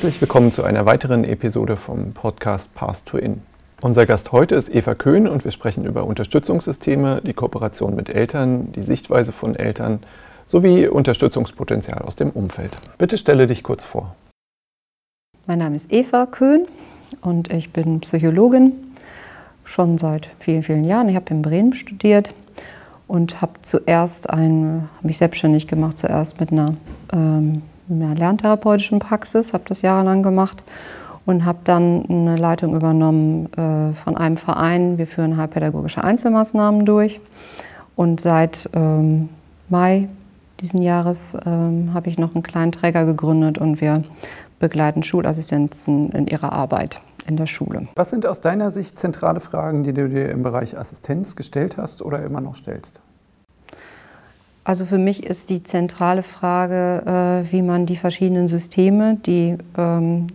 Herzlich willkommen zu einer weiteren Episode vom Podcast Path to In. Unser Gast heute ist Eva Köhn und wir sprechen über Unterstützungssysteme, die Kooperation mit Eltern, die Sichtweise von Eltern sowie Unterstützungspotenzial aus dem Umfeld. Bitte stelle dich kurz vor. Mein Name ist Eva Köhn und ich bin Psychologin schon seit vielen, vielen Jahren. Ich habe in Bremen studiert und habe zuerst ein, mich selbstständig gemacht, zuerst mit einer, ähm, einer lerntherapeutischen Praxis, habe das jahrelang gemacht und habe dann eine Leitung übernommen äh, von einem Verein. Wir führen heilpädagogische Einzelmaßnahmen durch. Und seit ähm, Mai diesen Jahres ähm, habe ich noch einen kleinen Träger gegründet und wir begleiten Schulassistenten in ihrer Arbeit in der Schule. Was sind aus deiner Sicht zentrale Fragen, die du dir im Bereich Assistenz gestellt hast oder immer noch stellst? Also für mich ist die zentrale Frage, äh, wie man die verschiedenen Systeme, die ähm,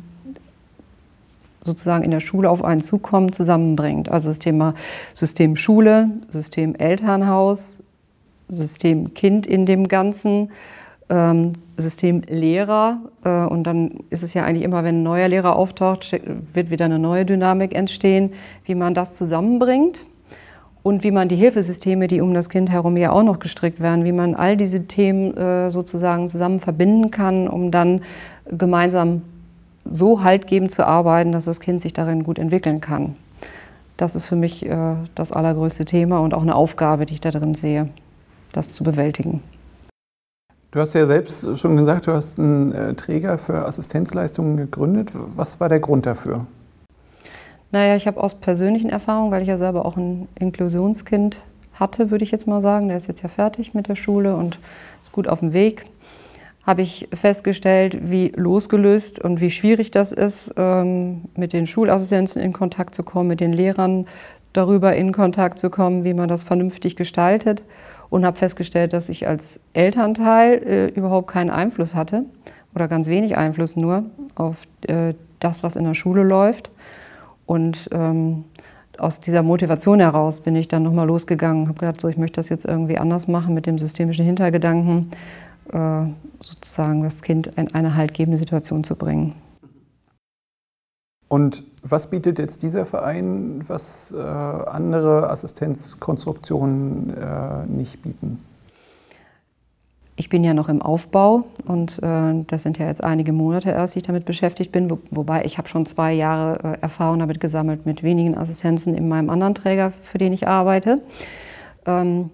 sozusagen in der Schule auf einen zukommen, zusammenbringt. Also das Thema System Schule, System Elternhaus, System Kind in dem Ganzen, ähm, System Lehrer. Äh, und dann ist es ja eigentlich immer, wenn ein neuer Lehrer auftaucht, wird wieder eine neue Dynamik entstehen, wie man das zusammenbringt und wie man die Hilfesysteme, die um das Kind herum ja auch noch gestrickt werden, wie man all diese Themen äh, sozusagen zusammen verbinden kann, um dann gemeinsam so haltgebend zu arbeiten, dass das Kind sich darin gut entwickeln kann. Das ist für mich äh, das allergrößte Thema und auch eine Aufgabe, die ich da drin sehe, das zu bewältigen. Du hast ja selbst schon gesagt, du hast einen äh, Träger für Assistenzleistungen gegründet. Was war der Grund dafür? Naja, ich habe aus persönlichen Erfahrungen, weil ich ja selber auch ein Inklusionskind hatte, würde ich jetzt mal sagen, der ist jetzt ja fertig mit der Schule und ist gut auf dem Weg, habe ich festgestellt, wie losgelöst und wie schwierig das ist, ähm, mit den Schulassistenzen in Kontakt zu kommen, mit den Lehrern darüber in Kontakt zu kommen, wie man das vernünftig gestaltet. Und habe festgestellt, dass ich als Elternteil äh, überhaupt keinen Einfluss hatte oder ganz wenig Einfluss nur auf äh, das, was in der Schule läuft. Und ähm, aus dieser Motivation heraus bin ich dann nochmal losgegangen, habe gedacht, so, ich möchte das jetzt irgendwie anders machen mit dem systemischen Hintergedanken, äh, sozusagen das Kind in eine haltgebende Situation zu bringen. Und was bietet jetzt dieser Verein, was äh, andere Assistenzkonstruktionen äh, nicht bieten? Ich bin ja noch im Aufbau und äh, das sind ja jetzt einige Monate erst, die ich damit beschäftigt bin, wo, wobei ich habe schon zwei Jahre äh, Erfahrung damit gesammelt mit wenigen Assistenzen in meinem anderen Träger, für den ich arbeite. Ähm,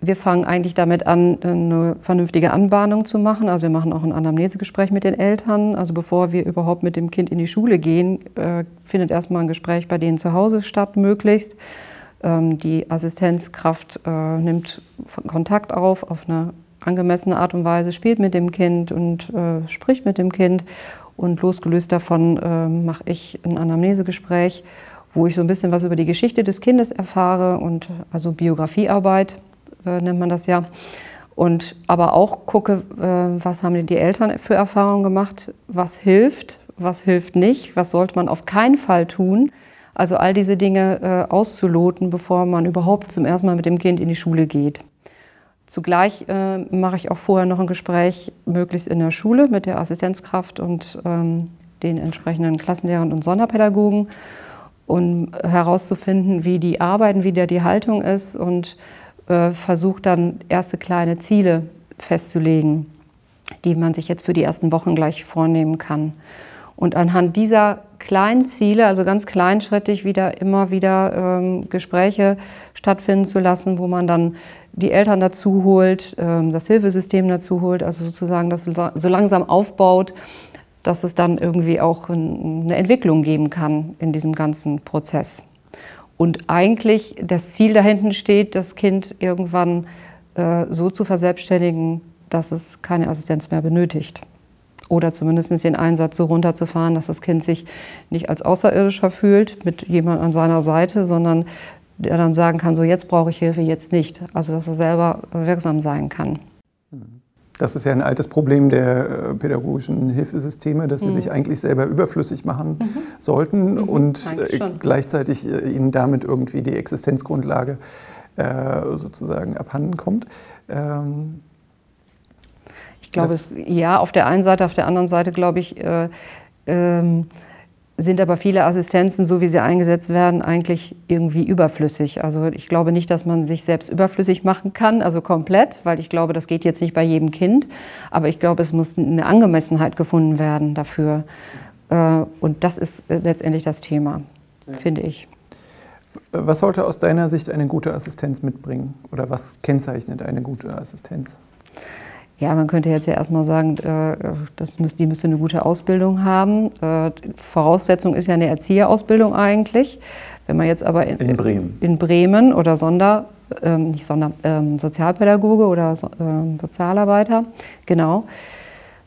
wir fangen eigentlich damit an, eine vernünftige Anbahnung zu machen. Also wir machen auch ein Anamnesegespräch mit den Eltern. Also bevor wir überhaupt mit dem Kind in die Schule gehen, äh, findet erstmal ein Gespräch bei denen zu Hause statt, möglichst. Ähm, die Assistenzkraft äh, nimmt Kontakt auf, auf eine angemessene Art und Weise, spielt mit dem Kind und äh, spricht mit dem Kind. Und losgelöst davon äh, mache ich ein Anamnesegespräch, wo ich so ein bisschen was über die Geschichte des Kindes erfahre und also Biografiearbeit nennt man das ja. Und aber auch gucke, was haben denn die Eltern für Erfahrungen gemacht, was hilft, was hilft nicht, was sollte man auf keinen Fall tun. Also all diese Dinge äh, auszuloten, bevor man überhaupt zum ersten Mal mit dem Kind in die Schule geht. Zugleich äh, mache ich auch vorher noch ein Gespräch, möglichst in der Schule mit der Assistenzkraft und ähm, den entsprechenden Klassenlehrern und Sonderpädagogen, um herauszufinden, wie die arbeiten, wie der die Haltung ist und äh, versucht dann erste kleine Ziele festzulegen, die man sich jetzt für die ersten Wochen gleich vornehmen kann. Und anhand dieser kleinen Ziele, also ganz kleinschrittig, wieder immer wieder ähm, Gespräche stattfinden zu lassen, wo man dann die Eltern dazu holt, ähm, das Hilfesystem dazu holt, also sozusagen das so langsam aufbaut, dass es dann irgendwie auch eine Entwicklung geben kann in diesem ganzen Prozess. Und eigentlich das Ziel dahinten steht, das Kind irgendwann äh, so zu verselbstständigen, dass es keine Assistenz mehr benötigt. Oder zumindest den Einsatz so runterzufahren, dass das Kind sich nicht als Außerirdischer fühlt mit jemand an seiner Seite, sondern der dann sagen kann, so jetzt brauche ich Hilfe, jetzt nicht. Also dass er selber wirksam sein kann. Das ist ja ein altes Problem der äh, pädagogischen Hilfesysteme, dass sie mhm. sich eigentlich selber überflüssig machen mhm. sollten mhm. und äh, gleichzeitig äh, ihnen damit irgendwie die Existenzgrundlage sozusagen abhanden kommt. Ich glaube, es, ja, auf der einen Seite, auf der anderen Seite glaube ich, äh, ähm, sind aber viele Assistenzen, so wie sie eingesetzt werden, eigentlich irgendwie überflüssig. Also ich glaube nicht, dass man sich selbst überflüssig machen kann, also komplett, weil ich glaube, das geht jetzt nicht bei jedem Kind. Aber ich glaube, es muss eine Angemessenheit gefunden werden dafür. Äh, und das ist äh, letztendlich das Thema, ja. finde ich. Was sollte aus deiner Sicht eine gute Assistenz mitbringen? Oder was kennzeichnet eine gute Assistenz? Ja, man könnte jetzt ja erstmal sagen, äh, das müsste, die müsste eine gute Ausbildung haben. Äh, Voraussetzung ist ja eine Erzieherausbildung eigentlich. Wenn man jetzt aber in, in Bremen. in Bremen oder Sonder, ähm, nicht Sonder, ähm, Sozialpädagoge oder ähm, Sozialarbeiter, genau.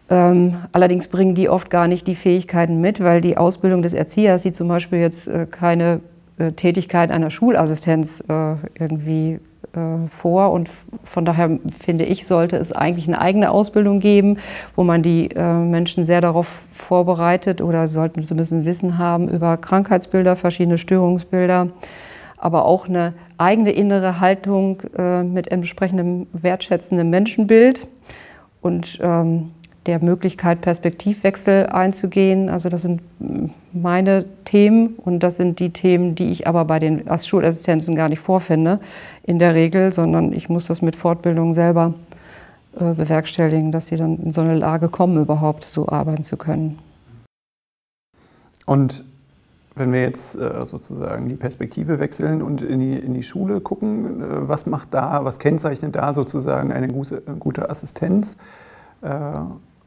Ähm, allerdings bringen die oft gar nicht die Fähigkeiten mit, weil die Ausbildung des Erziehers, die zum Beispiel jetzt äh, keine äh, Tätigkeit einer Schulassistenz äh, irgendwie vor. Und von daher finde ich, sollte es eigentlich eine eigene Ausbildung geben, wo man die äh, Menschen sehr darauf vorbereitet oder sollten zumindest Wissen haben über Krankheitsbilder, verschiedene Störungsbilder, aber auch eine eigene innere Haltung äh, mit entsprechendem wertschätzendem Menschenbild. Und ähm, der Möglichkeit, Perspektivwechsel einzugehen. Also das sind meine Themen und das sind die Themen, die ich aber bei den Schulassistenzen gar nicht vorfinde in der Regel, sondern ich muss das mit Fortbildung selber äh, bewerkstelligen, dass sie dann in so eine Lage kommen, überhaupt so arbeiten zu können. Und wenn wir jetzt äh, sozusagen die Perspektive wechseln und in die, in die Schule gucken, äh, was macht da, was kennzeichnet da sozusagen eine gute, gute Assistenz?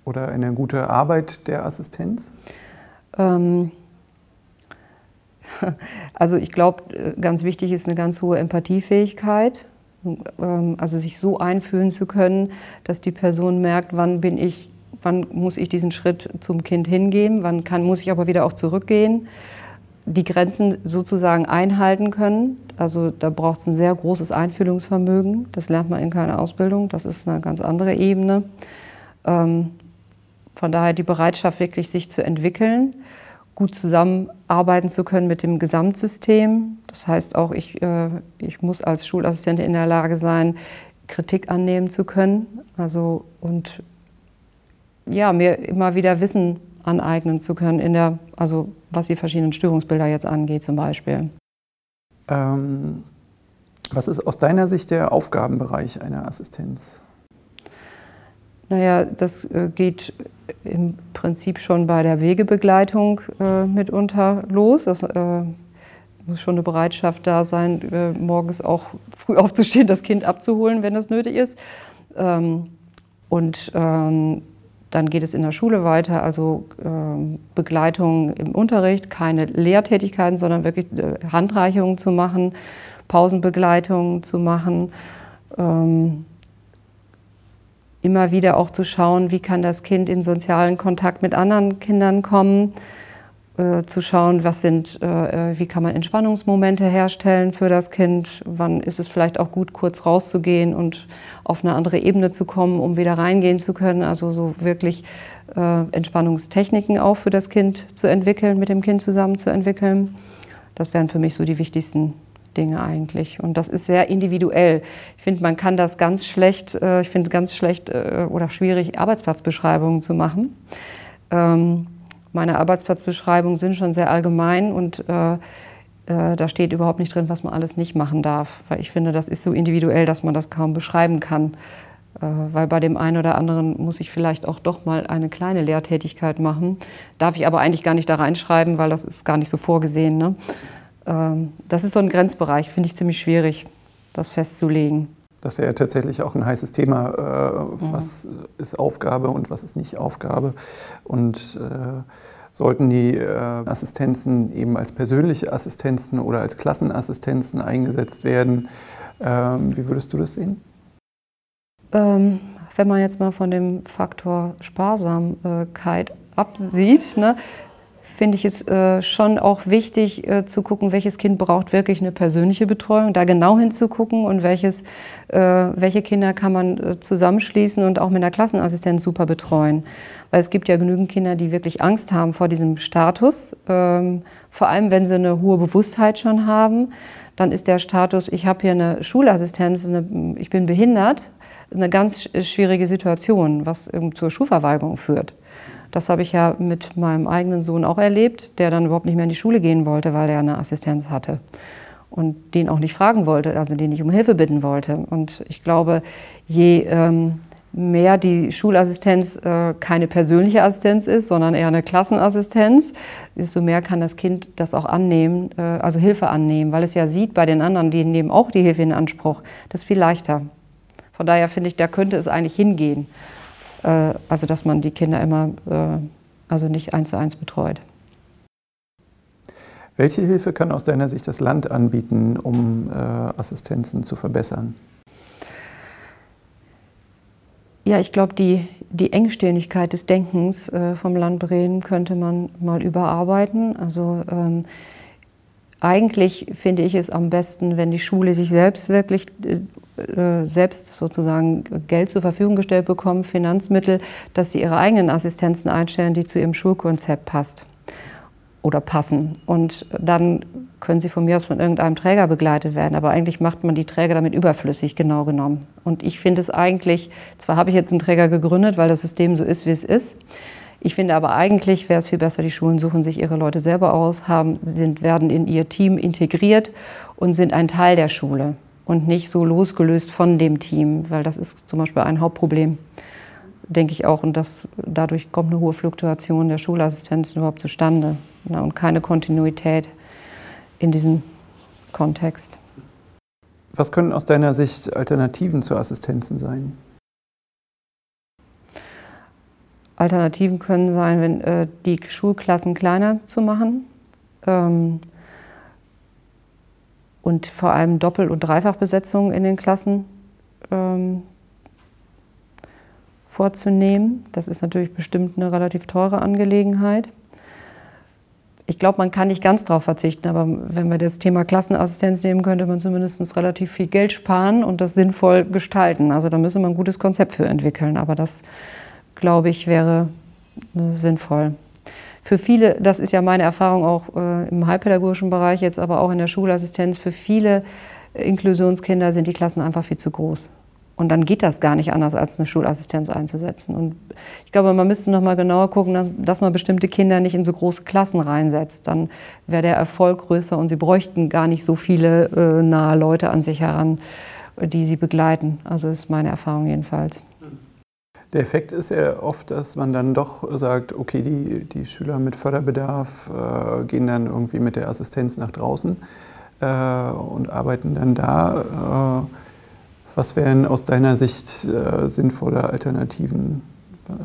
Oder eine gute Arbeit der Assistenz? Ähm, also ich glaube, äh, ganz wichtig ist eine ganz hohe Empathiefähigkeit. Ähm, also sich so einfühlen zu können, dass die Person merkt, wann bin ich, wann muss ich diesen Schritt zum Kind hingehen, wann kann, muss ich aber wieder auch zurückgehen. Die Grenzen sozusagen einhalten können. Also da braucht es ein sehr großes Einfühlungsvermögen. Das lernt man in keiner Ausbildung. Das ist eine ganz andere Ebene. Ähm, von daher die Bereitschaft, wirklich sich zu entwickeln, gut zusammenarbeiten zu können mit dem Gesamtsystem. Das heißt auch, ich, äh, ich muss als Schulassistentin in der Lage sein, Kritik annehmen zu können. Also und ja, mir immer wieder Wissen aneignen zu können, in der, also was die verschiedenen Störungsbilder jetzt angeht zum Beispiel. Ähm, was ist aus deiner Sicht der Aufgabenbereich einer Assistenz? Naja, das äh, geht im Prinzip schon bei der Wegebegleitung äh, mitunter los. Es äh, muss schon eine Bereitschaft da sein, morgens auch früh aufzustehen, das Kind abzuholen, wenn das nötig ist. Ähm, und ähm, dann geht es in der Schule weiter, also ähm, Begleitung im Unterricht, keine Lehrtätigkeiten, sondern wirklich Handreichungen zu machen, Pausenbegleitungen zu machen. Immer wieder auch zu schauen, wie kann das Kind in sozialen Kontakt mit anderen Kindern kommen, äh, zu schauen, was sind, äh, äh, wie kann man Entspannungsmomente herstellen für das Kind, wann ist es vielleicht auch gut, kurz rauszugehen und auf eine andere Ebene zu kommen, um wieder reingehen zu können. Also so wirklich äh, Entspannungstechniken auch für das Kind zu entwickeln, mit dem Kind zusammen zu entwickeln. Das wären für mich so die wichtigsten Dinge eigentlich. Und das ist sehr individuell. Ich finde, man kann das ganz schlecht, äh, ich finde ganz schlecht äh, oder schwierig, Arbeitsplatzbeschreibungen zu machen. Ähm, meine Arbeitsplatzbeschreibungen sind schon sehr allgemein und äh, äh, da steht überhaupt nicht drin, was man alles nicht machen darf. Weil ich finde, das ist so individuell, dass man das kaum beschreiben kann. Äh, weil bei dem einen oder anderen muss ich vielleicht auch doch mal eine kleine Lehrtätigkeit machen. Darf ich aber eigentlich gar nicht da reinschreiben, weil das ist gar nicht so vorgesehen. Ne? Ähm, das ist so ein Grenzbereich, finde ich ziemlich schwierig, das festzulegen. Das ist ja tatsächlich auch ein heißes Thema. Äh, was ist Aufgabe und was ist nicht Aufgabe? Und äh, sollten die äh, Assistenzen eben als persönliche Assistenzen oder als Klassenassistenzen eingesetzt werden? Ähm, wie würdest du das sehen? Ähm, wenn man jetzt mal von dem Faktor Sparsamkeit absieht, ne, finde ich es äh, schon auch wichtig äh, zu gucken, welches Kind braucht wirklich eine persönliche Betreuung, da genau hinzugucken und welches, äh, welche Kinder kann man äh, zusammenschließen und auch mit einer Klassenassistenz super betreuen. Weil es gibt ja genügend Kinder, die wirklich Angst haben vor diesem Status, ähm, vor allem wenn sie eine hohe Bewusstheit schon haben. Dann ist der Status, ich habe hier eine Schulassistenz, eine, ich bin behindert, eine ganz schwierige Situation, was zur Schulverweigerung führt. Das habe ich ja mit meinem eigenen Sohn auch erlebt, der dann überhaupt nicht mehr in die Schule gehen wollte, weil er eine Assistenz hatte und den auch nicht fragen wollte, also den nicht um Hilfe bitten wollte. Und ich glaube, je ähm, mehr die Schulassistenz äh, keine persönliche Assistenz ist, sondern eher eine Klassenassistenz, desto mehr kann das Kind das auch annehmen, äh, also Hilfe annehmen, weil es ja sieht bei den anderen, die nehmen auch die Hilfe in Anspruch. Das ist viel leichter. Von daher finde ich, da könnte es eigentlich hingehen. Äh, also, dass man die Kinder immer, äh, also nicht eins zu eins betreut. Welche Hilfe kann aus deiner Sicht das Land anbieten, um äh, Assistenzen zu verbessern? Ja, ich glaube, die, die Engstirnigkeit des Denkens vom Land Bremen könnte man mal überarbeiten. Also ähm, eigentlich finde ich es am besten, wenn die Schule sich selbst wirklich äh, selbst sozusagen Geld zur Verfügung gestellt bekommen, Finanzmittel, dass sie ihre eigenen Assistenzen einstellen, die zu ihrem Schulkonzept passt oder passen. Und dann können sie von mir aus von irgendeinem Träger begleitet werden. Aber eigentlich macht man die Träger damit überflüssig, genau genommen. Und ich finde es eigentlich, zwar habe ich jetzt einen Träger gegründet, weil das System so ist, wie es ist. Ich finde aber eigentlich wäre es viel besser, die Schulen suchen sich ihre Leute selber aus, haben, sind, werden in ihr Team integriert und sind ein Teil der Schule und nicht so losgelöst von dem Team, weil das ist zum Beispiel ein Hauptproblem denke ich auch. Und das, dadurch kommt eine hohe Fluktuation der Schulassistenzen überhaupt zustande ne, und keine Kontinuität in diesem Kontext. Was können aus deiner Sicht Alternativen zu Assistenzen sein? Alternativen können sein, wenn äh, die Schulklassen kleiner zu machen ähm, und vor allem Doppel- und Dreifachbesetzungen in den Klassen ähm, vorzunehmen. Das ist natürlich bestimmt eine relativ teure Angelegenheit. Ich glaube, man kann nicht ganz darauf verzichten, aber wenn wir das Thema Klassenassistenz nehmen, könnte man zumindest relativ viel Geld sparen und das sinnvoll gestalten. Also da müsste man ein gutes Konzept für entwickeln, aber das, glaube ich, wäre äh, sinnvoll. Für viele, das ist ja meine Erfahrung auch äh, im heilpädagogischen Bereich, jetzt aber auch in der Schulassistenz, für viele Inklusionskinder sind die Klassen einfach viel zu groß. Und dann geht das gar nicht anders, als eine Schulassistenz einzusetzen. Und ich glaube, man müsste noch mal genauer gucken, dass man bestimmte Kinder nicht in so große Klassen reinsetzt. Dann wäre der Erfolg größer und sie bräuchten gar nicht so viele äh, nahe Leute an sich heran, die sie begleiten. Also ist meine Erfahrung jedenfalls. Der Effekt ist ja oft, dass man dann doch sagt, okay, die, die Schüler mit Förderbedarf äh, gehen dann irgendwie mit der Assistenz nach draußen äh, und arbeiten dann da äh, was wären aus deiner Sicht äh, sinnvolle Alternativen?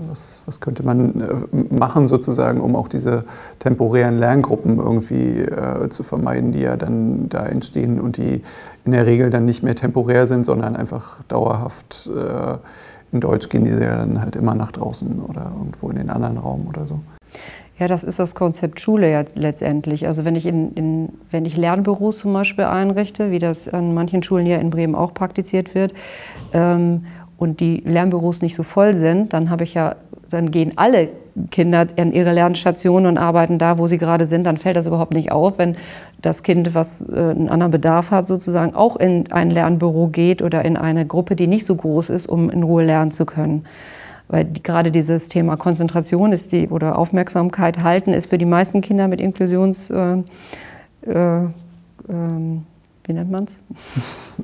Was, was, könnte man äh, machen, sozusagen, um auch diese temporären Lerngruppen irgendwie äh, zu vermeiden, die ja dann da entstehen und die in der Regel dann nicht mehr temporär sind, sondern einfach dauerhaft in Deutsch gehen die dann halt immer nach draußen oder irgendwo in den anderen Raum oder so. Ja, das ist das Konzept Schule ja letztendlich. Also wenn ich, in, in, wenn ich Lernbüros zum Beispiel einrichte, wie das an manchen Schulen ja in Bremen auch praktiziert wird, ähm, und die Lernbüros nicht so voll sind, dann habe ich ja, dann gehen alle Kinder an ihre Lernstationen und arbeiten da, wo sie gerade sind. Dann fällt das überhaupt nicht auf, wenn das Kind, was äh, einen anderen Bedarf hat, sozusagen auch in ein Lernbüro geht oder in eine Gruppe, die nicht so groß ist, um in Ruhe lernen zu können. Weil die, gerade dieses Thema Konzentration ist die, oder Aufmerksamkeit halten ist für die meisten Kinder mit Inklusions... Äh, äh, ähm, wie nennt man es?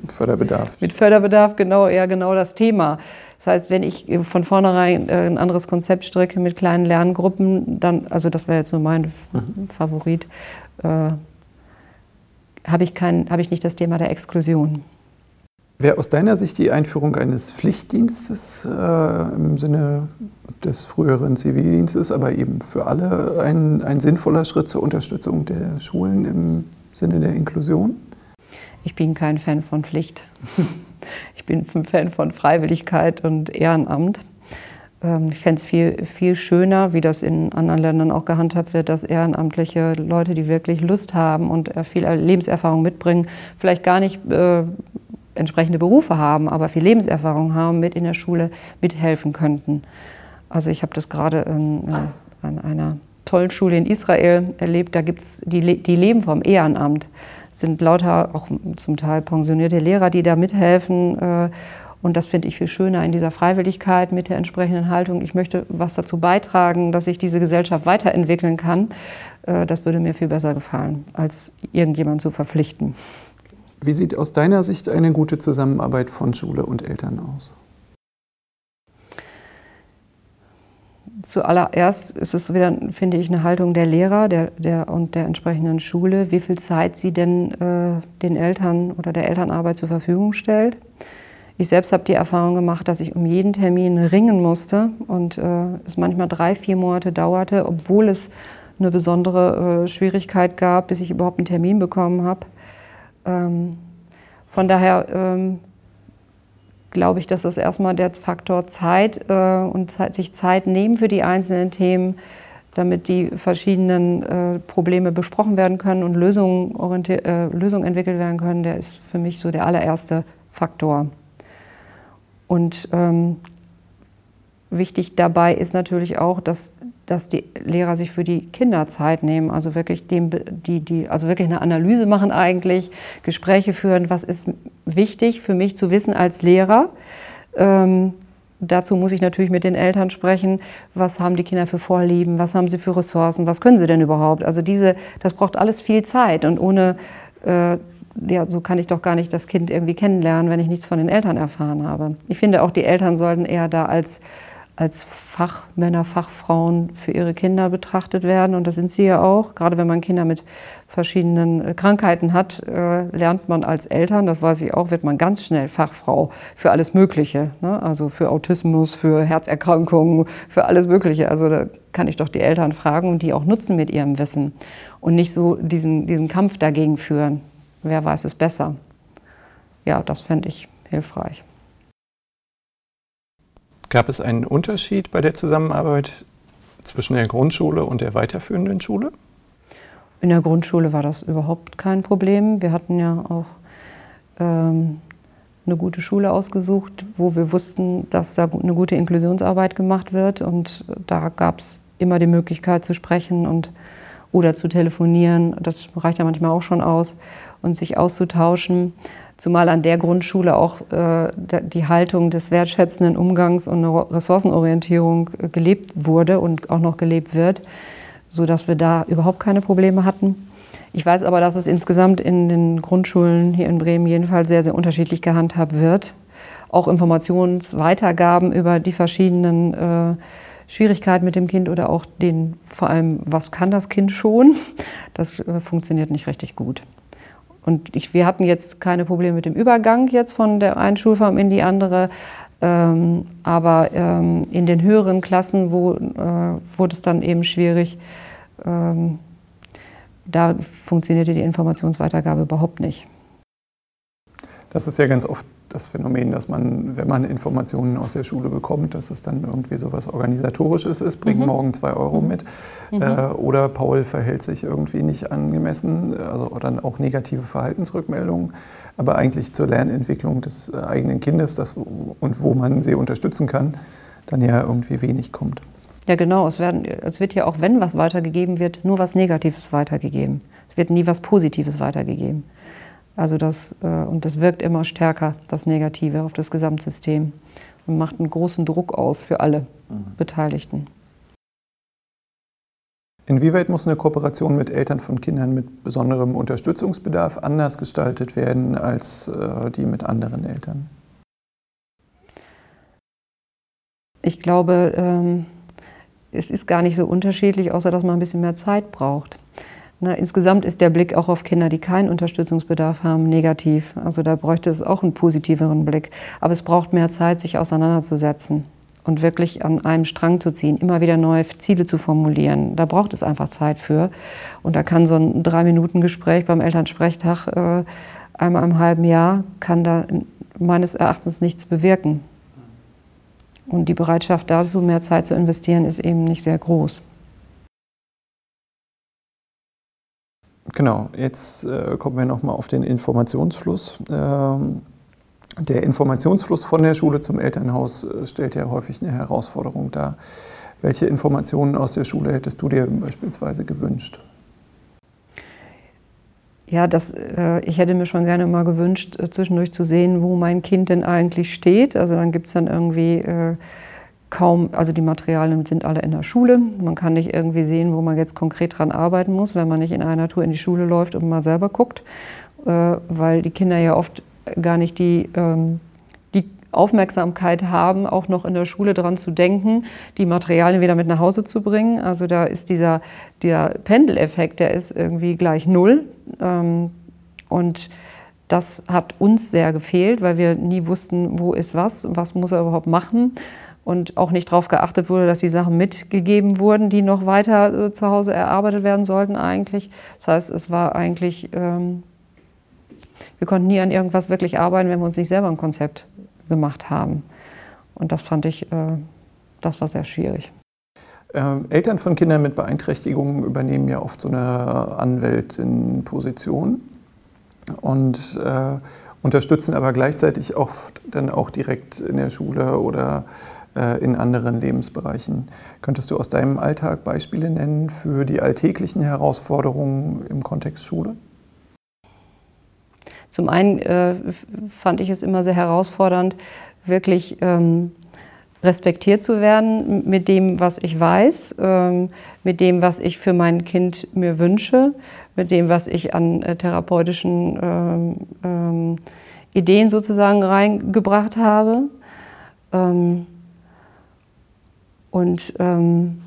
Förderbedarf. Mit Förderbedarf, genau, eher genau das Thema. Das heißt, wenn ich von vornherein äh, ein anderes Konzept stricke mit kleinen Lerngruppen, dann, also das wäre jetzt so mein mhm. Favorit, äh, habe ich, hab ich nicht das Thema der Exklusion. Wäre aus deiner Sicht die Einführung eines Pflichtdienstes äh, im Sinne des früheren Zivildienstes, aber eben für alle ein, ein sinnvoller Schritt zur Unterstützung der Schulen im Sinne der Inklusion? Ich bin kein Fan von Pflicht. ich bin ein Fan von Freiwilligkeit und Ehrenamt. Ähm, ich fände es viel, viel schöner, wie das in anderen Ländern auch gehandhabt wird, dass ehrenamtliche Leute, die wirklich Lust haben und äh, viel Lebenserfahrung mitbringen, vielleicht gar nicht äh, entsprechende Berufe haben, aber viel Lebenserfahrung haben, mit in der Schule mithelfen könnten. Also ich habe das gerade äh, an einer tollen Schule in Israel erlebt. Da gibt es die, die leben vom Ehrenamt. Es sind lauter auch zum Teil pensionierte Lehrer, die da mithelfen. Äh, Und das finde ich viel schöner in dieser Freiwilligkeit mit der entsprechenden Haltung. Ich möchte was dazu beitragen, dass sich diese Gesellschaft weiterentwickeln kann. Äh, das würde mir viel besser gefallen, als irgendjemand zu verpflichten. Wie sieht aus deiner Sicht eine gute Zusammenarbeit von Schule und Eltern aus? Zuallererst ist es wieder, finde ich, eine Haltung der Lehrer der, der, und der entsprechenden Schule, wie viel Zeit sie denn äh, den Eltern oder der Elternarbeit zur Verfügung stellt. Ich selbst habe die Erfahrung gemacht, dass ich um jeden Termin ringen musste und äh, es manchmal drei, vier Monate dauerte, obwohl es eine besondere äh, Schwierigkeit gab, bis ich überhaupt einen Termin bekommen habe. Ähm, von daher ähm, glaube ich, dass das erstmal der Faktor Zeit äh, und Zeit, sich Zeit nehmen für die einzelnen Themen, damit die verschiedenen äh, Probleme besprochen werden können und Lösungen, äh, Lösungen entwickelt werden können, der ist für mich so der allererste Faktor. Und ähm, wichtig dabei ist natürlich auch, dass dass die Lehrer sich für die Kinder Zeit nehmen, also wirklich, dem, die, die, also wirklich eine Analyse machen eigentlich, Gespräche führen, was ist wichtig für mich zu wissen als Lehrer. Ähm, dazu muss ich natürlich mit den Eltern sprechen, was haben die Kinder für Vorlieben, was haben sie für Ressourcen, was können sie denn überhaupt. Also diese, das braucht alles viel Zeit. Und ohne, äh, ja, so kann ich doch gar nicht das Kind irgendwie kennenlernen, wenn ich nichts von den Eltern erfahren habe. Ich finde auch, die Eltern sollten eher da als als Fachmänner, Fachfrauen für ihre Kinder betrachtet werden. Und das sind sie ja auch. Gerade wenn man Kinder mit verschiedenen äh, Krankheiten hat, äh, lernt man als Eltern, das weiß ich auch, wird man ganz schnell Fachfrau für alles Mögliche. Ne? Also für Autismus, für Herzerkrankungen, für alles Mögliche. Also da kann ich doch die Eltern fragen und die auch nutzen mit ihrem Wissen. Und nicht so diesen, diesen Kampf dagegen führen. Wer weiß es besser? Ja, das fände ich hilfreich. Gab es einen Unterschied bei der Zusammenarbeit zwischen der Grundschule und der weiterführenden Schule? In der Grundschule war das überhaupt kein Problem. Wir hatten ja auch ähm, eine gute Schule ausgesucht, wo wir wussten, dass da eine gute Inklusionsarbeit gemacht wird. Und da gab es immer die Möglichkeit zu sprechen und oder zu telefonieren. Das reicht ja manchmal auch schon aus und sich auszutauschen zumal an der Grundschule auch äh, die Haltung des wertschätzenden Umgangs und eine Ressourcenorientierung äh, gelebt wurde und auch noch gelebt wird, sodass wir da überhaupt keine Probleme hatten. Ich weiß aber, dass es insgesamt in den Grundschulen hier in Bremen jedenfalls sehr, sehr unterschiedlich gehandhabt wird. Auch Informationsweitergaben über die verschiedenen äh, Schwierigkeiten mit dem Kind oder auch den, vor allem, was kann das Kind schon, das äh, funktioniert nicht richtig gut. Und ich, wir hatten jetzt keine Probleme mit dem Übergang jetzt von der einen Schulform in die andere. Ähm, aber ähm, in den höheren Klassen wo, äh, wurde es dann eben schwierig. Ähm, da funktionierte die Informationsweitergabe überhaupt nicht. Das ist ja ganz oft das Phänomen, dass man, wenn man Informationen aus der Schule bekommt, dass es dann irgendwie so was Organisatorisches ist, bring mhm. morgen zwei Euro mhm. mit. Mhm. Äh, oder Paul verhält sich irgendwie nicht angemessen, also dann auch negative Verhaltensrückmeldungen. Aber eigentlich zur Lernentwicklung des äh, eigenen Kindes das, und wo man sie unterstützen kann, dann ja irgendwie wenig kommt. Ja, genau. Es, werden, es wird ja auch, wenn was weitergegeben wird, nur was Negatives weitergegeben. Es wird nie was Positives weitergegeben. Also das, äh, und das wirkt immer stärker, das Negative auf das Gesamtsystem und macht einen großen Druck aus für alle mhm. Beteiligten. Inwieweit muss eine Kooperation mit Eltern von Kindern mit besonderem Unterstützungsbedarf anders gestaltet werden als äh, die mit anderen Eltern? Ich glaube, ähm, es ist gar nicht so unterschiedlich, außer dass man ein bisschen mehr Zeit braucht. Na, insgesamt ist der Blick auch auf Kinder, die keinen Unterstützungsbedarf haben, negativ. Also da bräuchte es auch einen positiveren Blick. Aber es braucht mehr Zeit, sich auseinanderzusetzen und wirklich an einem Strang zu ziehen, immer wieder neue Ziele zu formulieren. Da braucht es einfach Zeit für. Und da kann so ein Drei-Minuten-Gespräch beim Elternsprechtag äh, einmal im halben Jahr, kann da meines Erachtens nichts bewirken. Und die Bereitschaft dazu, mehr Zeit zu investieren, ist eben nicht sehr groß. Genau, jetzt äh, kommen wir nochmal auf den Informationsfluss. Ähm, der Informationsfluss von der Schule zum Elternhaus äh, stellt ja häufig eine Herausforderung dar. Welche Informationen aus der Schule hättest du dir beispielsweise gewünscht? ja, das, äh, ich hätte mir schon gerne mal gewünscht, äh, zwischendurch zu sehen, wo mein Kind denn eigentlich steht. Also dann gibt es dann irgendwie äh, kaum, also die Materialien sind alle in der Schule. Man kann nicht irgendwie sehen, wo man jetzt konkret dran arbeiten muss, wenn man nicht in einer Tour in die Schule läuft und mal selber guckt, äh, weil die Kinder ja oft gar nicht die, ähm, die Aufmerksamkeit haben, auch noch in der Schule dran zu denken, die Materialien wieder mit nach Hause zu bringen. Also da ist dieser der Pendeleffekt, der ist irgendwie gleich null. Ähm, und das hat uns sehr gefehlt, weil wir nie wussten, wo ist was, was muss er überhaupt machen und auch nicht darauf geachtet wurde, dass die Sachen mitgegeben wurden, die noch weiter äh, zu Hause erarbeitet werden sollten eigentlich. Das heißt, es war eigentlich, ähm, wir konnten nie an irgendwas wirklich arbeiten, wenn wir uns nicht selber ein Konzept gemacht haben. Und das fand ich, äh, das war sehr schwierig. Ähm, Eltern von Kindern mit Beeinträchtigungen übernehmen ja oft so eine Anwältin-Position und äh, unterstützen aber gleichzeitig oft dann auch direkt in der Schule oder in anderen Lebensbereichen. Könntest du aus deinem Alltag Beispiele nennen für die alltäglichen Herausforderungen im Kontext Schule? Zum einen äh, fand ich es immer sehr herausfordernd, wirklich ähm, respektiert zu werden mit dem, was ich weiß, ähm, mit dem, was ich für mein Kind mir wünsche, mit dem, was ich an äh, therapeutischen ähm, ähm, Ideen sozusagen reingebracht habe. Und ähm,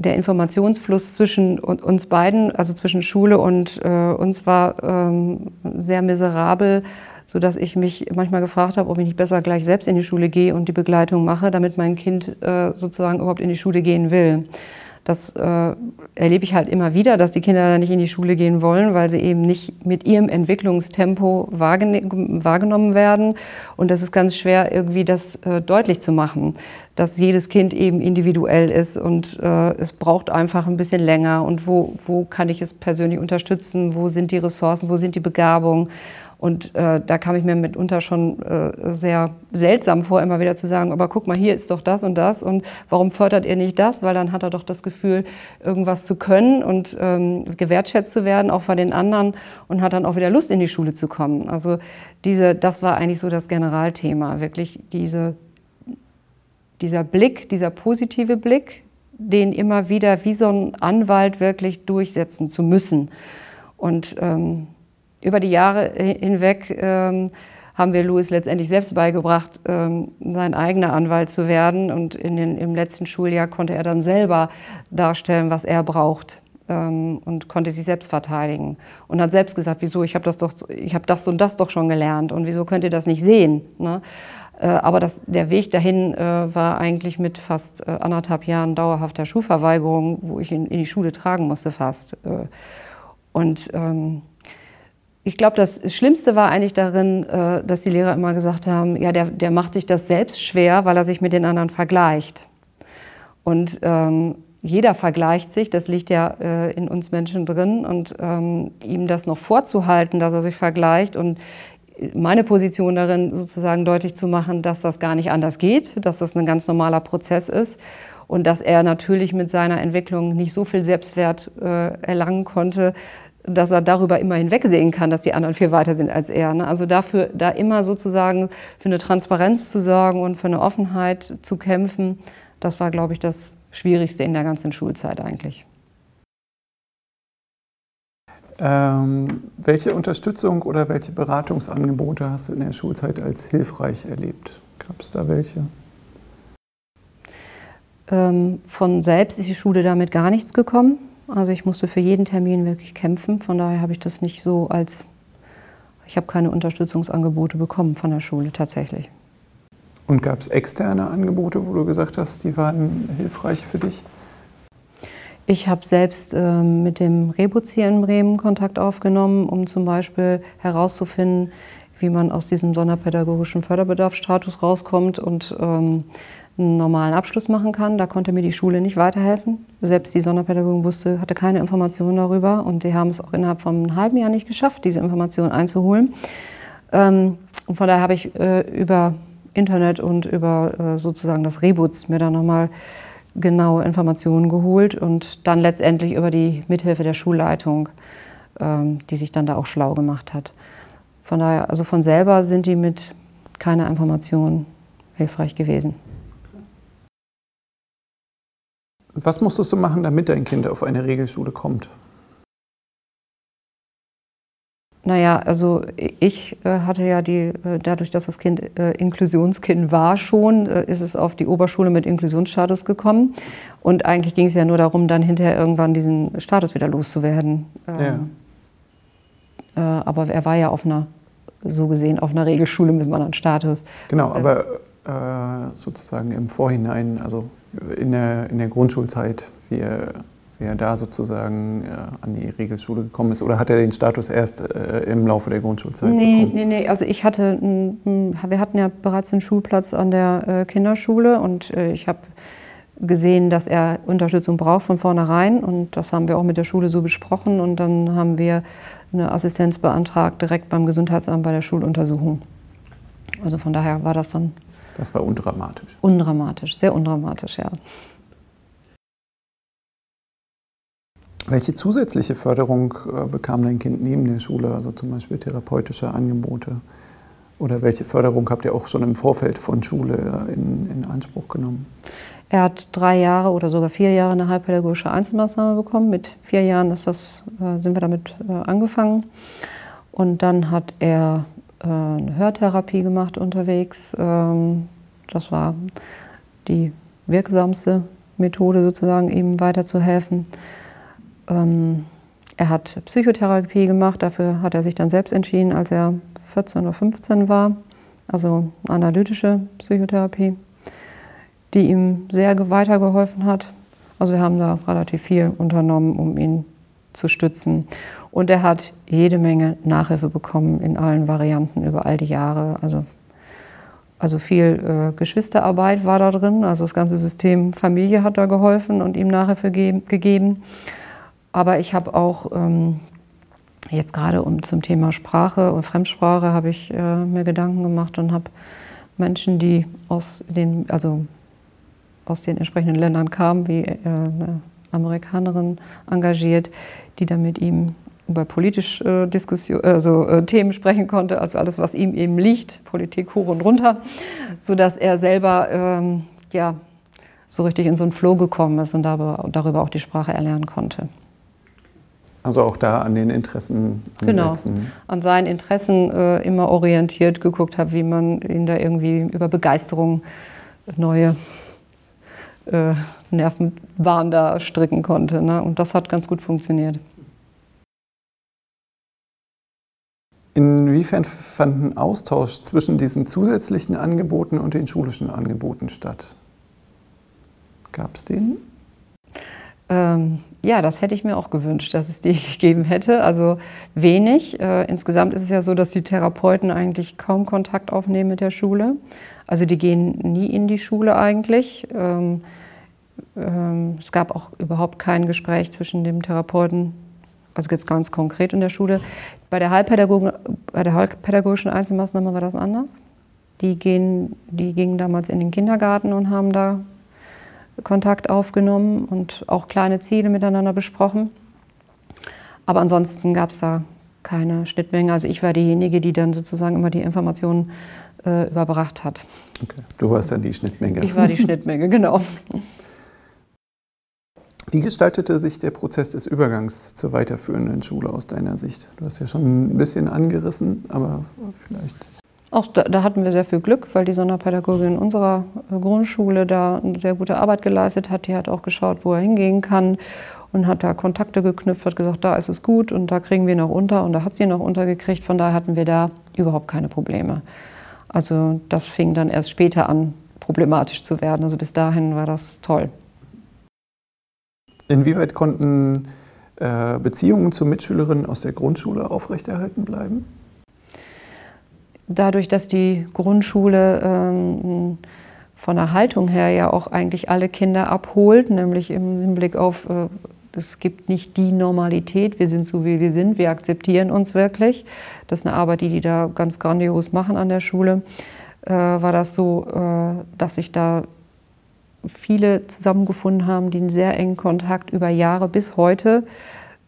der Informationsfluss zwischen uns beiden, also zwischen Schule und äh, uns, war ähm, sehr miserabel, sodass ich mich manchmal gefragt habe, ob ich nicht besser gleich selbst in die Schule gehe und die Begleitung mache, damit mein Kind äh, sozusagen überhaupt in die Schule gehen will. Das äh, erlebe ich halt immer wieder, dass die Kinder nicht in die Schule gehen wollen, weil sie eben nicht mit ihrem Entwicklungstempo wahrgenommen werden. Und das ist ganz schwer, irgendwie das äh, deutlich zu machen, dass jedes Kind eben individuell ist und äh, es braucht einfach ein bisschen länger. Und wo, wo kann ich es persönlich unterstützen? Wo sind die Ressourcen? Wo sind die Begabungen? Und äh, da kam ich mir mitunter schon äh, sehr seltsam vor, immer wieder zu sagen, aber guck mal, hier ist doch das und das und warum fördert ihr nicht das? Weil dann hat er doch das Gefühl, irgendwas zu können und ähm, gewertschätzt zu werden, auch von den anderen und hat dann auch wieder Lust, in die Schule zu kommen. Also diese, das war eigentlich so das Generalthema, wirklich diese, dieser Blick, dieser positive Blick, den immer wieder wie so ein Anwalt wirklich durchsetzen zu müssen. Und ähm, über die Jahre hinweg ähm, haben wir Louis letztendlich selbst beigebracht, ähm, sein eigener Anwalt zu werden. Und in den, im letzten Schuljahr konnte er dann selber darstellen, was er braucht ähm, und konnte sich selbst verteidigen. Und hat selbst gesagt, wieso, ich habe das, hab das und das doch schon gelernt und wieso könnt ihr das nicht sehen? Ne? Äh, aber das, der Weg dahin äh, war eigentlich mit fast äh, anderthalb Jahren dauerhafter Schulverweigerung, wo ich ihn in die Schule tragen musste fast. Äh, und ähm, ich glaube, das Schlimmste war eigentlich darin, äh, dass die Lehrer immer gesagt haben, ja, der, der macht sich das selbst schwer, weil er sich mit den anderen vergleicht. Und ähm, jeder vergleicht sich, das liegt ja äh, in uns Menschen drin. Und ähm, ihm das noch vorzuhalten, dass er sich vergleicht und meine Position darin sozusagen deutlich zu machen, dass das gar nicht anders geht, dass das ein ganz normaler Prozess ist und dass er natürlich mit seiner Entwicklung nicht so viel Selbstwert äh, erlangen konnte, dass er darüber immer hinwegsehen kann, dass die anderen viel weiter sind als er. Ne? Also dafür, da immer sozusagen für eine Transparenz zu sorgen und für eine Offenheit zu kämpfen, das war, glaube ich, das Schwierigste in der ganzen Schulzeit eigentlich. Ähm, welche Unterstützung oder welche Beratungsangebote hast du in der Schulzeit als hilfreich erlebt? Gab es da welche? Ähm, von selbst ist die Schule damit gar nichts gekommen. Also ich musste für jeden Termin wirklich kämpfen. Von daher habe ich das nicht so als, ich habe keine Unterstützungsangebote bekommen von der Schule tatsächlich. Und gab es externe Angebote, wo du gesagt hast, die waren hilfreich für dich? Ich habe selbst äh, mit dem Rebuzzier in Bremen Kontakt aufgenommen, um zum Beispiel herauszufinden, wie man aus diesem sonderpädagogischen Förderbedarfsstatus rauskommt und ähm, einen normalen Abschluss machen kann. Da konnte mir die Schule nicht weiterhelfen. Selbst die Sonderpädagogin wusste, hatte keine Informationen darüber und sie haben es auch innerhalb von einem halben Jahr nicht geschafft, diese Informationen einzuholen. Ähm, und von daher habe ich äh, über Internet und über äh, sozusagen das Rebutz mir dann nochmal genaue Informationen geholt und dann letztendlich über die Mithilfe der Schulleitung, ähm, die sich dann da auch schlau gemacht hat. Von daher, also von selber sind die mit keiner Information hilfreich gewesen. Was musstest du machen, damit dein Kind auf eine Regelschule kommt? Naja, also ich äh, hatte ja die, äh, dadurch, dass das Kind äh, Inklusionskind war schon, ist es auf die Oberschule mit Inklusionsstatus gekommen. Und eigentlich ging es ja nur darum, dann hinterher irgendwann diesen Status wieder loszuwerden. Ähm, ja. Aber er war ja auf einer, so gesehen, auf einer Regelschule mit einem anderen Status. Genau, aber äh, sozusagen im Vorhinein, also in der, in der Grundschulzeit, wie er wie er da sozusagen äh, an die Regelschule gekommen ist? Oder hat er den Status erst äh, im Laufe der Grundschulzeit nee, bekommen? Nee, nee, also ich hatte, wir hatten ja bereits einen Schulplatz an der äh, Kinderschule und äh, ich habe gesehen, dass er Unterstützung braucht von vornherein und das haben wir auch mit der Schule so besprochen und dann haben wir eine Assistenz beantragt direkt beim Gesundheitsamt bei der Schuluntersuchung. Also von daher war das dann. Das war undramatisch. Undramatisch, sehr undramatisch, ja. Welche zusätzliche Förderung äh, bekam dein Kind neben der Schule, also zum Beispiel therapeutische Angebote? Oder welche Förderung habt ihr auch schon im Vorfeld von Schule äh, in, in Anspruch genommen? Er hat drei Jahre oder sogar vier Jahre eine halbpädagogische Einzelmaßnahme bekommen. Mit vier Jahren ist das, äh, sind wir damit angefangen. Und dann hat er eine Hörtherapie gemacht unterwegs. Ähm, das war die wirksamste Methode sozusagen, ihm weiterzuhelfen. Ähm, er hat Psychotherapie gemacht, dafür hat er sich dann selbst entschieden, als er 14 oder 15 war, also analytische Psychotherapie, die ihm sehr weitergeholfen hat. Also wir haben da relativ viel unternommen, um ihn zu stützen. Und er hat jede Menge Nachhilfe bekommen in allen Varianten über all die Jahre. Also, also viel äh, Geschwisterarbeit war da drin. Also das ganze System Familie hat da geholfen und ihm Nachhilfe gegeben. Aber ich habe auch ähm, jetzt gerade um zum Thema Sprache und Fremdsprache habe ich äh, mir Gedanken gemacht und habe Menschen, die aus den, also aus den entsprechenden Ländern kamen, wie äh, eine Amerikanerin engagiert, die dann mit ihm über politische äh, Diskussion, also äh, Themen sprechen konnte, also alles, was ihm eben liegt, Politik hoch und runter, sodass er selber ähm, ja, so richtig in so einen Flow gekommen ist und darüber auch die Sprache erlernen konnte. Also auch da an den Interessen ansetzen. Genau, an seinen Interessen äh, immer orientiert geguckt habe, wie man ihn da irgendwie über Begeisterung neue äh, Nervenbahnen da stricken konnte. Ne? Und das hat ganz gut funktioniert. Inwiefern fand ein Austausch zwischen diesen zusätzlichen Angeboten und den schulischen Angeboten statt? Gab es den? Ähm, ja, das hätte ich mir auch gewünscht, dass es die gegeben hätte. Also wenig. Äh, insgesamt ist es ja so, dass die Therapeuten eigentlich kaum Kontakt aufnehmen mit der Schule. Also die gehen nie in die Schule eigentlich. Ähm, ähm, es gab auch überhaupt kein Gespräch zwischen dem Therapeuten, also jetzt ganz konkret in der Schule. Bei der, bei der halbpädagogischen Einzelmaßnahme war das anders. Die, gehen, die gingen damals in den Kindergarten und haben da Kontakt aufgenommen und auch kleine Ziele miteinander besprochen. Aber ansonsten gab es da keine Schnittmenge. Also ich war diejenige, die dann sozusagen immer die Informationen äh, überbracht hat. Okay. Du warst dann die Schnittmenge. Ich war die Schnittmenge, genau. Wie gestaltete sich der Prozess des Übergangs zur weiterführenden Schule aus deiner Sicht? Du hast ja schon ein bisschen angerissen, aber vielleicht auch da, da, hatten wir sehr viel Glück, weil die Sonderpädagogin unserer äh, Grundschule da eine sehr gute Arbeit geleistet hat. Die hat auch geschaut, wo er hingehen kann und hat da Kontakte geknüpft, hat gesagt, da ist es gut und da kriegen wir noch unter und da hat sie noch untergekriegt. Von daher hatten wir da überhaupt keine Probleme. Also das fing dann erst später an, problematisch zu werden. Also bis dahin war das toll. Inwieweit konnten äh, Beziehungen zu Mitschülerinnen aus der Grundschule aufrechterhalten bleiben? dadurch, dass die Grundschule ähm, von der Haltung her ja auch eigentlich alle Kinder abholt, nämlich im Hinblick auf, äh, es gibt nicht die Normalität, wir sind so wie wir sind, wir akzeptieren uns wirklich. Das ist eine Arbeit, die die da ganz grandios machen an der Schule. Äh, war das so, äh, dass ich da viele zusammengefunden haben, die einen sehr engen Kontakt über Jahre bis heute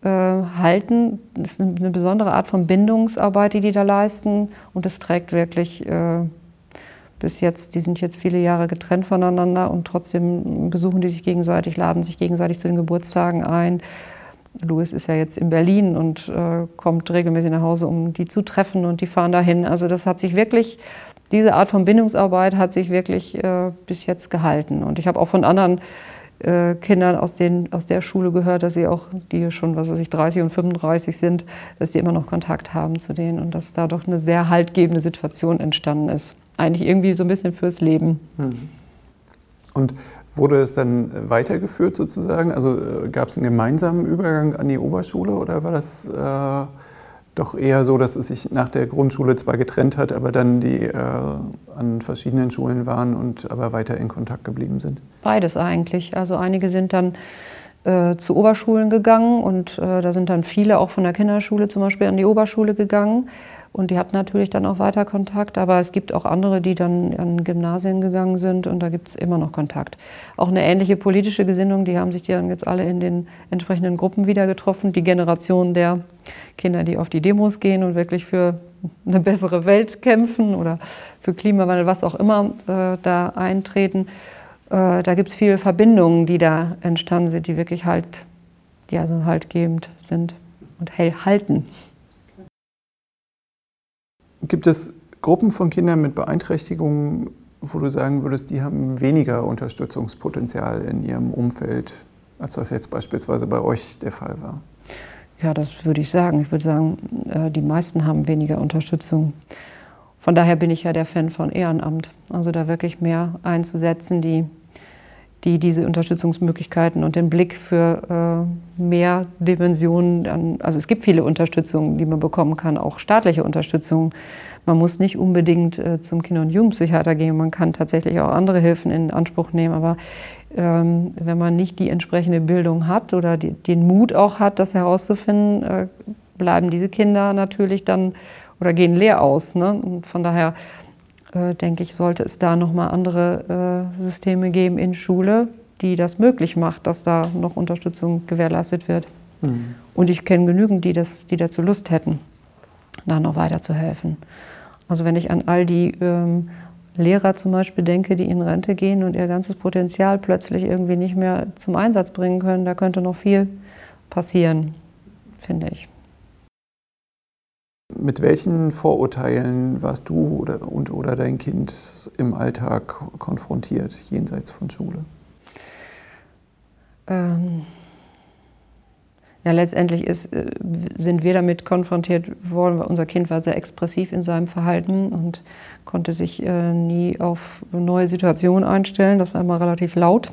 äh, halten. Das ist eine besondere Art von Bindungsarbeit, die die da leisten. Und es trägt wirklich äh, bis jetzt, die sind jetzt viele Jahre getrennt voneinander und trotzdem besuchen die sich gegenseitig, laden sich gegenseitig zu den Geburtstagen ein. Louis ist ja jetzt in Berlin und äh, kommt regelmäßig nach Hause, um die zu treffen und die fahren dahin. Also das hat sich wirklich, diese Art von Bindungsarbeit hat sich wirklich äh, bis jetzt gehalten. Und ich habe auch von anderen äh, Kindern aus, den, aus der Schule gehört, dass sie auch, die schon, was weiß ich, 30 und 35 sind, dass sie immer noch Kontakt haben zu denen und dass dadurch eine sehr haltgebende Situation entstanden ist. Eigentlich irgendwie so ein bisschen fürs Leben. Mhm. Und Wurde es dann weitergeführt sozusagen? Also äh, gab es einen gemeinsamen Übergang an die Oberschule oder war das äh, doch eher so, dass es sich nach der Grundschule zwar getrennt hat, aber dann die äh, an verschiedenen Schulen waren und aber weiter in Kontakt geblieben sind? Beides eigentlich. Also einige sind dann äh, zu Oberschulen gegangen und äh, da sind dann viele auch von der Kinderschule zum Beispiel an die Oberschule gegangen. Und die hatten natürlich dann auch weiter Kontakt, aber es gibt auch andere, die dann an Gymnasien gegangen sind und da gibt es immer noch Kontakt. Auch eine ähnliche politische Gesinnung, die haben sich dann jetzt alle in den entsprechenden Gruppen wieder getroffen. Die Generation der Kinder, die auf die Demos gehen und wirklich für eine bessere Welt kämpfen oder für Klimawandel, was auch immer, äh, da eintreten. Äh, da gibt es viele Verbindungen, die da entstanden sind, die wirklich halt, die also haltgebend sind und hell halten. Gibt es Gruppen von Kindern mit Beeinträchtigungen, wo du sagen würdest, die haben weniger Unterstützungspotenzial in ihrem Umfeld, als das jetzt beispielsweise bei euch der Fall war? Ja, das würde ich sagen. Ich würde sagen, äh, die meisten haben weniger Unterstützung. Von daher bin ich ja der Fan von Ehrenamt. Also da wirklich mehr einzusetzen, die die diese Unterstützungsmöglichkeiten und den Blick für äh, mehr Dimensionen an, also es gibt viele Unterstützungen, die man bekommen kann, auch staatliche Unterstützung. Man muss nicht unbedingt äh, zum Kinder- und Jugendpsychiater gehen, man kann tatsächlich auch andere Hilfen in Anspruch nehmen, aber ähm, wenn man nicht die entsprechende Bildung hat oder die, den Mut auch hat, das herauszufinden, äh, bleiben diese Kinder natürlich dann oder gehen leer aus. Ne? Und von daher äh, denke ich, sollte es da nochmal andere äh, Systeme geben in Schule, die das möglich macht, dass da noch Unterstützung gewährleistet wird. Mhm. Und ich kenne genügend, die, das, die dazu Lust hätten, da noch weiterzuhelfen. Also wenn ich an all die ähm, Lehrer zum Beispiel denke, die in Rente gehen und ihr ganzes Potenzial plötzlich irgendwie nicht mehr zum Einsatz bringen können, da könnte noch viel passieren, finde ich. Mit welchen Vorurteilen warst du oder, und, oder dein Kind im Alltag konfrontiert, jenseits von Schule? Ähm ja, letztendlich ist, äh, sind wir damit konfrontiert worden, weil unser Kind war sehr expressiv in seinem Verhalten und konnte sich äh, nie auf neue Situationen einstellen. Das war immer relativ laut.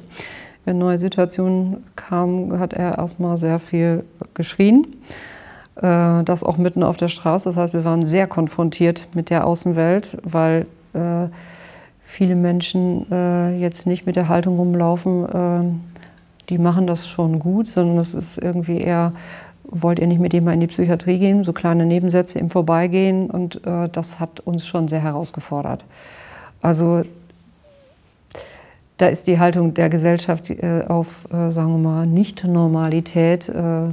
Wenn neue Situationen kamen, hat er erstmal sehr viel geschrien. Äh, das auch mitten auf der Straße. Das heißt, wir waren sehr konfrontiert mit der Außenwelt, weil äh, viele Menschen äh, jetzt nicht mit der Haltung rumlaufen, äh, die machen das schon gut, sondern es ist irgendwie eher, wollt ihr nicht mit dem mal in die Psychiatrie gehen, so kleine Nebensätze im Vorbeigehen und äh, das hat uns schon sehr herausgefordert. Also da ist die Haltung der Gesellschaft auf, sagen wir mal, Nicht-Normalität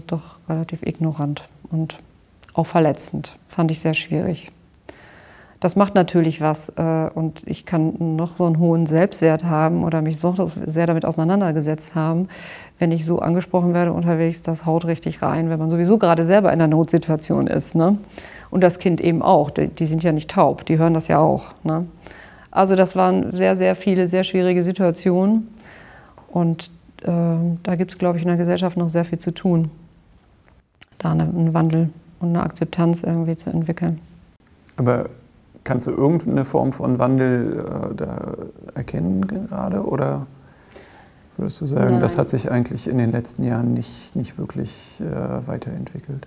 doch relativ ignorant und auch verletzend. Fand ich sehr schwierig. Das macht natürlich was äh, und ich kann noch so einen hohen Selbstwert haben oder mich so sehr damit auseinandergesetzt haben, wenn ich so angesprochen werde unterwegs, das haut richtig rein, wenn man sowieso gerade selber in einer Notsituation ist. Ne? Und das Kind eben auch, die, die, sind ja nicht taub, die hören das ja auch. Ne? Also das waren sehr, sehr viele, sehr schwierige Situationen und äh, da gibt es, glaube ich, in der Gesellschaft noch sehr viel zu tun da einen Wandel und eine Akzeptanz irgendwie zu entwickeln. Aber kannst du irgendeine Form von Wandel äh, da erkennen gerade oder würdest du sagen, Nein. das hat sich eigentlich in den letzten Jahren nicht, nicht wirklich äh, weiterentwickelt?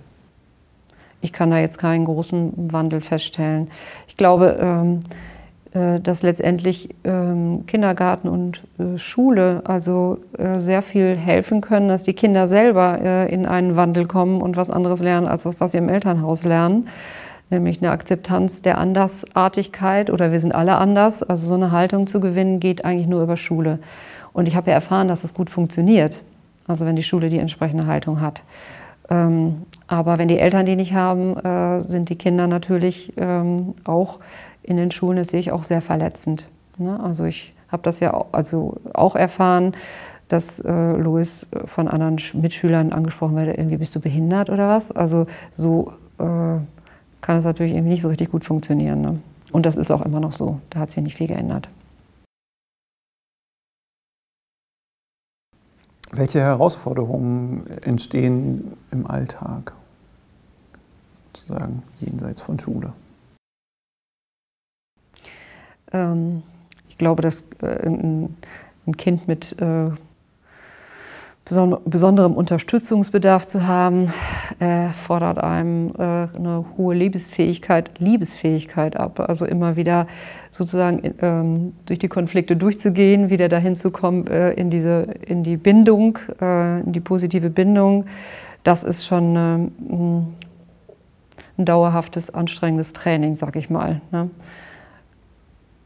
Ich kann da jetzt keinen großen Wandel feststellen. Ich glaube, ähm, äh, dass letztendlich ähm, Kindergarten und äh, Schule also äh, sehr viel helfen können, dass die Kinder selber in einen Wandel kommen und was anderes lernen als das, was sie im Elternhaus lernen. Nämlich eine Akzeptanz der Andersartigkeit oder wir sind alle anders. Also so eine Haltung zu gewinnen geht eigentlich nur über Schule. Und ich habe ja erfahren, dass es gut funktioniert. Also wenn die Schule die entsprechende Haltung hat. Ähm, aber wenn die Eltern die nicht haben, äh, sind die Kinder natürlich ähm, auch in den Schulen, das sehe ich auch sehr verletzend. Ne? Also ich habe das ja auch, also auch erfahren, dass äh, Louis von anderen Mitschülern angesprochen werde, irgendwie bist du behindert oder was. Also so äh, kann es natürlich irgendwie nicht so richtig gut funktionieren. Ne? Und das ist auch immer noch so. Da hat sich nicht viel geändert. Welche Herausforderungen entstehen im Alltag, sozusagen jenseits von Schule? Ähm, ich glaube, dass äh, ein, ein, Kind mit äh, besonderem Unterstützungsbedarf zu haben, äh, fordert einem äh, eine hohe Liebesfähigkeit, Liebesfähigkeit ab. Also immer wieder sozusagen ähm, durch die Konflikte durchzugehen, wieder dahin zu kommen äh, in, diese, in die Bindung, äh, in die positive Bindung. Das ist schon ähm, ein dauerhaftes, anstrengendes Training, sag ich mal. Ne?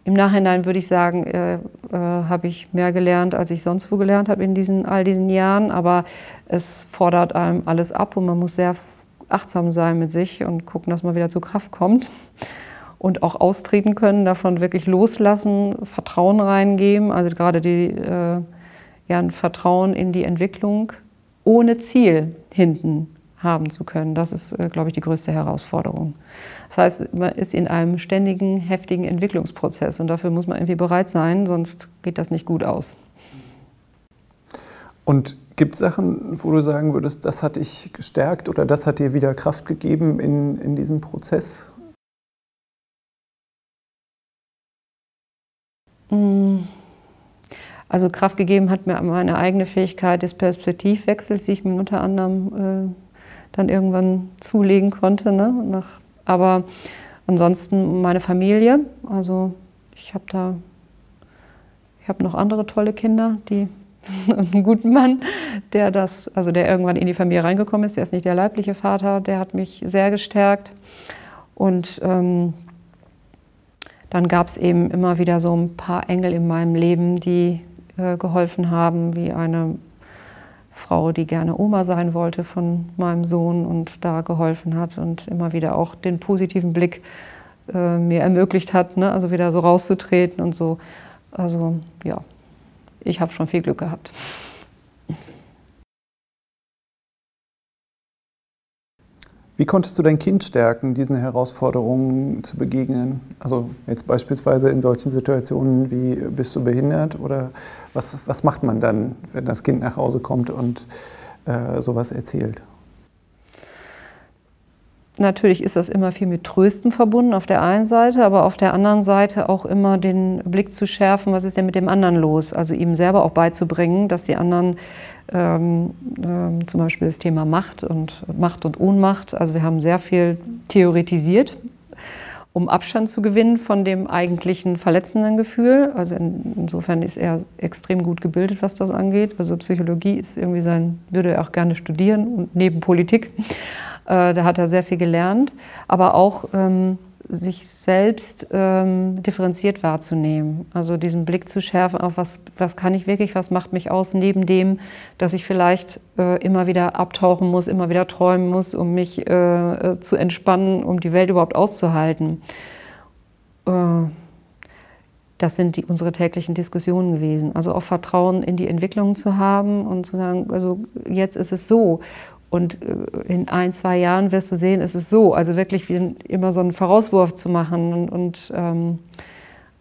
Im Nachhinein würde ich sagen, äh, äh, habe ich mehr gelernt, als ich sonst wo gelernt habe in diesen, all diesen Jahren. Aber es fordert einem alles ab und man muss sehr achtsam sein mit sich und gucken, dass man wieder zur Kraft kommt. Und auch austreten können, davon wirklich loslassen, Vertrauen reingeben. Also gerade die, äh, ja, ein Vertrauen in die Entwicklung ohne Ziel hinten haben zu können. Das ist, äh, glaube ich, die größte Herausforderung. Das heißt, man ist in einem ständigen, heftigen Entwicklungsprozess und dafür muss man irgendwie bereit sein, sonst geht das nicht gut aus. Und gibt es Sachen, wo du sagen würdest, das hat dich gestärkt oder das hat dir wieder Kraft gegeben in, in diesem Prozess? Mm. Also Kraft gegeben hat mir meine eigene Fähigkeit des Perspektivwechsels, die ich mir unter anderem äh, dann irgendwann zulegen konnte. Ne? Nach, aber ansonsten meine Familie, also ich habe da, ich habe noch andere tolle Kinder, die einen guten Mann, der das, also der irgendwann in die Familie reingekommen ist, der ist nicht der leibliche Vater, der hat mich sehr gestärkt. Und ähm, dann gab es eben immer wieder so ein paar Engel in meinem Leben, die äh, geholfen haben, wie eine Frau, die gerne Oma sein wollte von meinem Sohn und da geholfen hat und immer wieder auch den positiven Blick äh, mir ermöglicht hat, ne? also wieder so rauszutreten und so. Also ja, ich habe schon viel Glück gehabt. Wie konntest du dein Kind stärken, diesen Herausforderungen zu begegnen? Also jetzt beispielsweise in solchen Situationen wie bist du behindert oder was, was macht man dann, wenn das Kind nach Hause kommt und äh, sowas erzählt? Natürlich ist das immer viel mit Trösten verbunden auf der einen Seite, aber auf der anderen Seite auch immer den Blick zu schärfen, was ist denn mit dem anderen los? Also ihm selber auch beizubringen, dass die anderen ähm, ähm, zum Beispiel das Thema Macht und Macht und Ohnmacht. Also wir haben sehr viel theoretisiert, um Abstand zu gewinnen von dem eigentlichen verletzenden Gefühl. Also in, insofern ist er extrem gut gebildet, was das angeht. Also Psychologie ist irgendwie sein, würde er auch gerne studieren und neben Politik. Äh, da hat er sehr viel gelernt, aber auch ähm, sich selbst ähm, differenziert wahrzunehmen. Also diesen Blick zu schärfen auf, was, was kann ich wirklich, was macht mich aus, neben dem, dass ich vielleicht äh, immer wieder abtauchen muss, immer wieder träumen muss, um mich äh, äh zu entspannen, um die Welt überhaupt auszuhalten. Äh, das sind die, unsere täglichen Diskussionen gewesen. Also auch Vertrauen in die Entwicklung zu haben und zu sagen, also jetzt ist es so. Und äh, in ein, zwei Jahren wirst du sehen, es ist so. Also wirklich wie immer so einen Vorauswurf zu machen und, und ähm,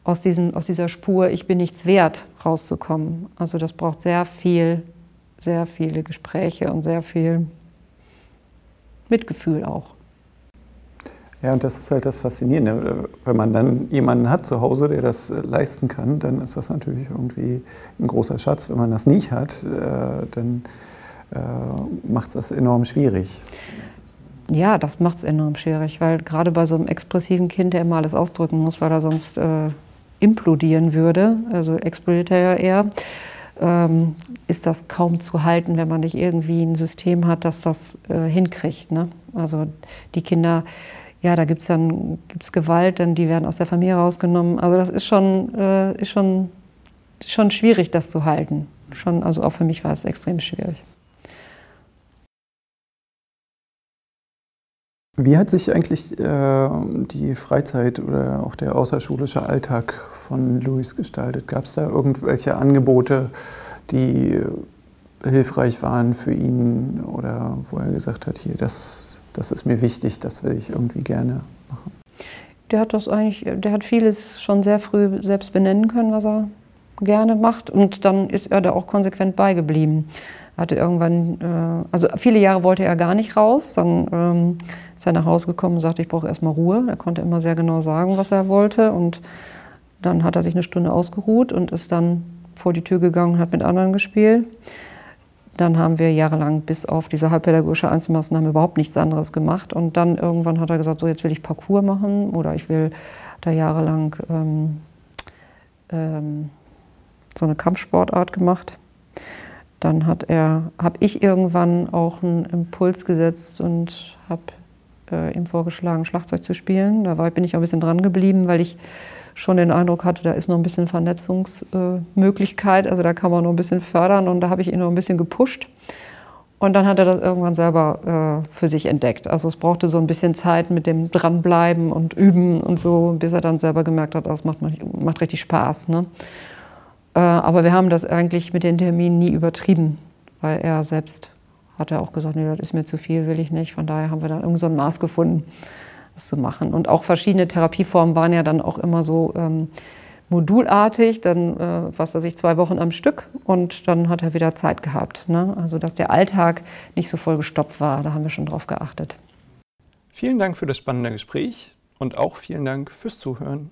aus, diesen, aus dieser Spur, ich bin nichts wert, rauszukommen. Also das braucht sehr viel, sehr viele Gespräche und sehr viel Mitgefühl auch. Ja, und das ist halt das Faszinierende. Wenn man dann jemanden hat zu Hause, der das äh, leisten kann, dann ist das natürlich irgendwie ein großer Schatz. Wenn man das nicht hat, äh, dann macht es enorm schwierig. Ja, das macht es enorm schwierig, weil gerade bei so einem expressiven Kind, der immer alles ausdrücken muss, weil er sonst äh, implodieren würde, also explodiert er ja eher, ähm, ist das kaum zu halten, wenn man nicht irgendwie ein System hat, das das äh, hinkriegt. Ne? Also die Kinder, ja, da gibt es dann gibt's Gewalt, dann die werden aus der Familie rausgenommen. Also das ist schon, äh, ist schon schon schwierig, das zu halten. Schon, also auch für mich war es extrem schwierig. Wie hat sich eigentlich äh, die Freizeit oder auch der außerschulische Alltag von Luis gestaltet? Gab es da irgendwelche Angebote, die hilfreich waren für ihn oder wo er gesagt hat, hier, das, das ist mir wichtig, das will ich irgendwie gerne machen? Der hat das eigentlich, der hat vieles schon sehr früh selbst benennen können, was er gerne macht und dann ist er da auch konsequent beigeblieben. Hatte irgendwann, äh, also viele Jahre wollte er gar nicht raus, dann ähm, ist er nach Hause gekommen und sagte, ich brauche erstmal Ruhe. Er konnte immer sehr genau sagen, was er wollte. Und dann hat er sich eine Stunde ausgeruht und ist dann vor die Tür gegangen und hat mit anderen gespielt. Dann haben wir jahrelang bis auf diese halbpädagogische Einzelmaßnahme überhaupt nichts anderes gemacht. Und dann irgendwann hat er gesagt, so jetzt will ich Parcours machen oder ich will da jahrelang ähm, ähm, so eine Kampfsportart gemacht. Dann hat er, habe ich irgendwann auch einen Impuls gesetzt und habe äh, ihm vorgeschlagen, Schlagzeug zu spielen. Da war, bin ich auch ein bisschen dran geblieben, weil ich schon den Eindruck hatte, da ist noch ein bisschen Vernetzungsmöglichkeit, also da kann man noch ein bisschen fördern und da habe ich ihn noch ein bisschen gepusht. Und dann hat er das irgendwann selber äh, für sich entdeckt. Also es brauchte so ein bisschen Zeit mit dem Dranbleiben und Üben und so, bis er dann selber gemerkt hat, das macht, macht richtig Spaß. Ne? Äh, aber wir haben das eigentlich mit den Terminen nie übertrieben, weil er selbst hat er auch gesagt, nee, das ist mir zu viel, will ich nicht. Von daher haben wir dann irgend so ein Maß gefunden, das zu machen. Und auch verschiedene Therapieformen waren ja dann auch immer so ähm, modulartig, dann, äh, was weiß ich, zwei Wochen am Stück und dann hat er wieder Zeit gehabt. Ne? Also, dass der Alltag nicht so voll gestopft war, da haben wir schon drauf geachtet. Vielen Dank für das spannende Gespräch und auch vielen Dank fürs Zuhören.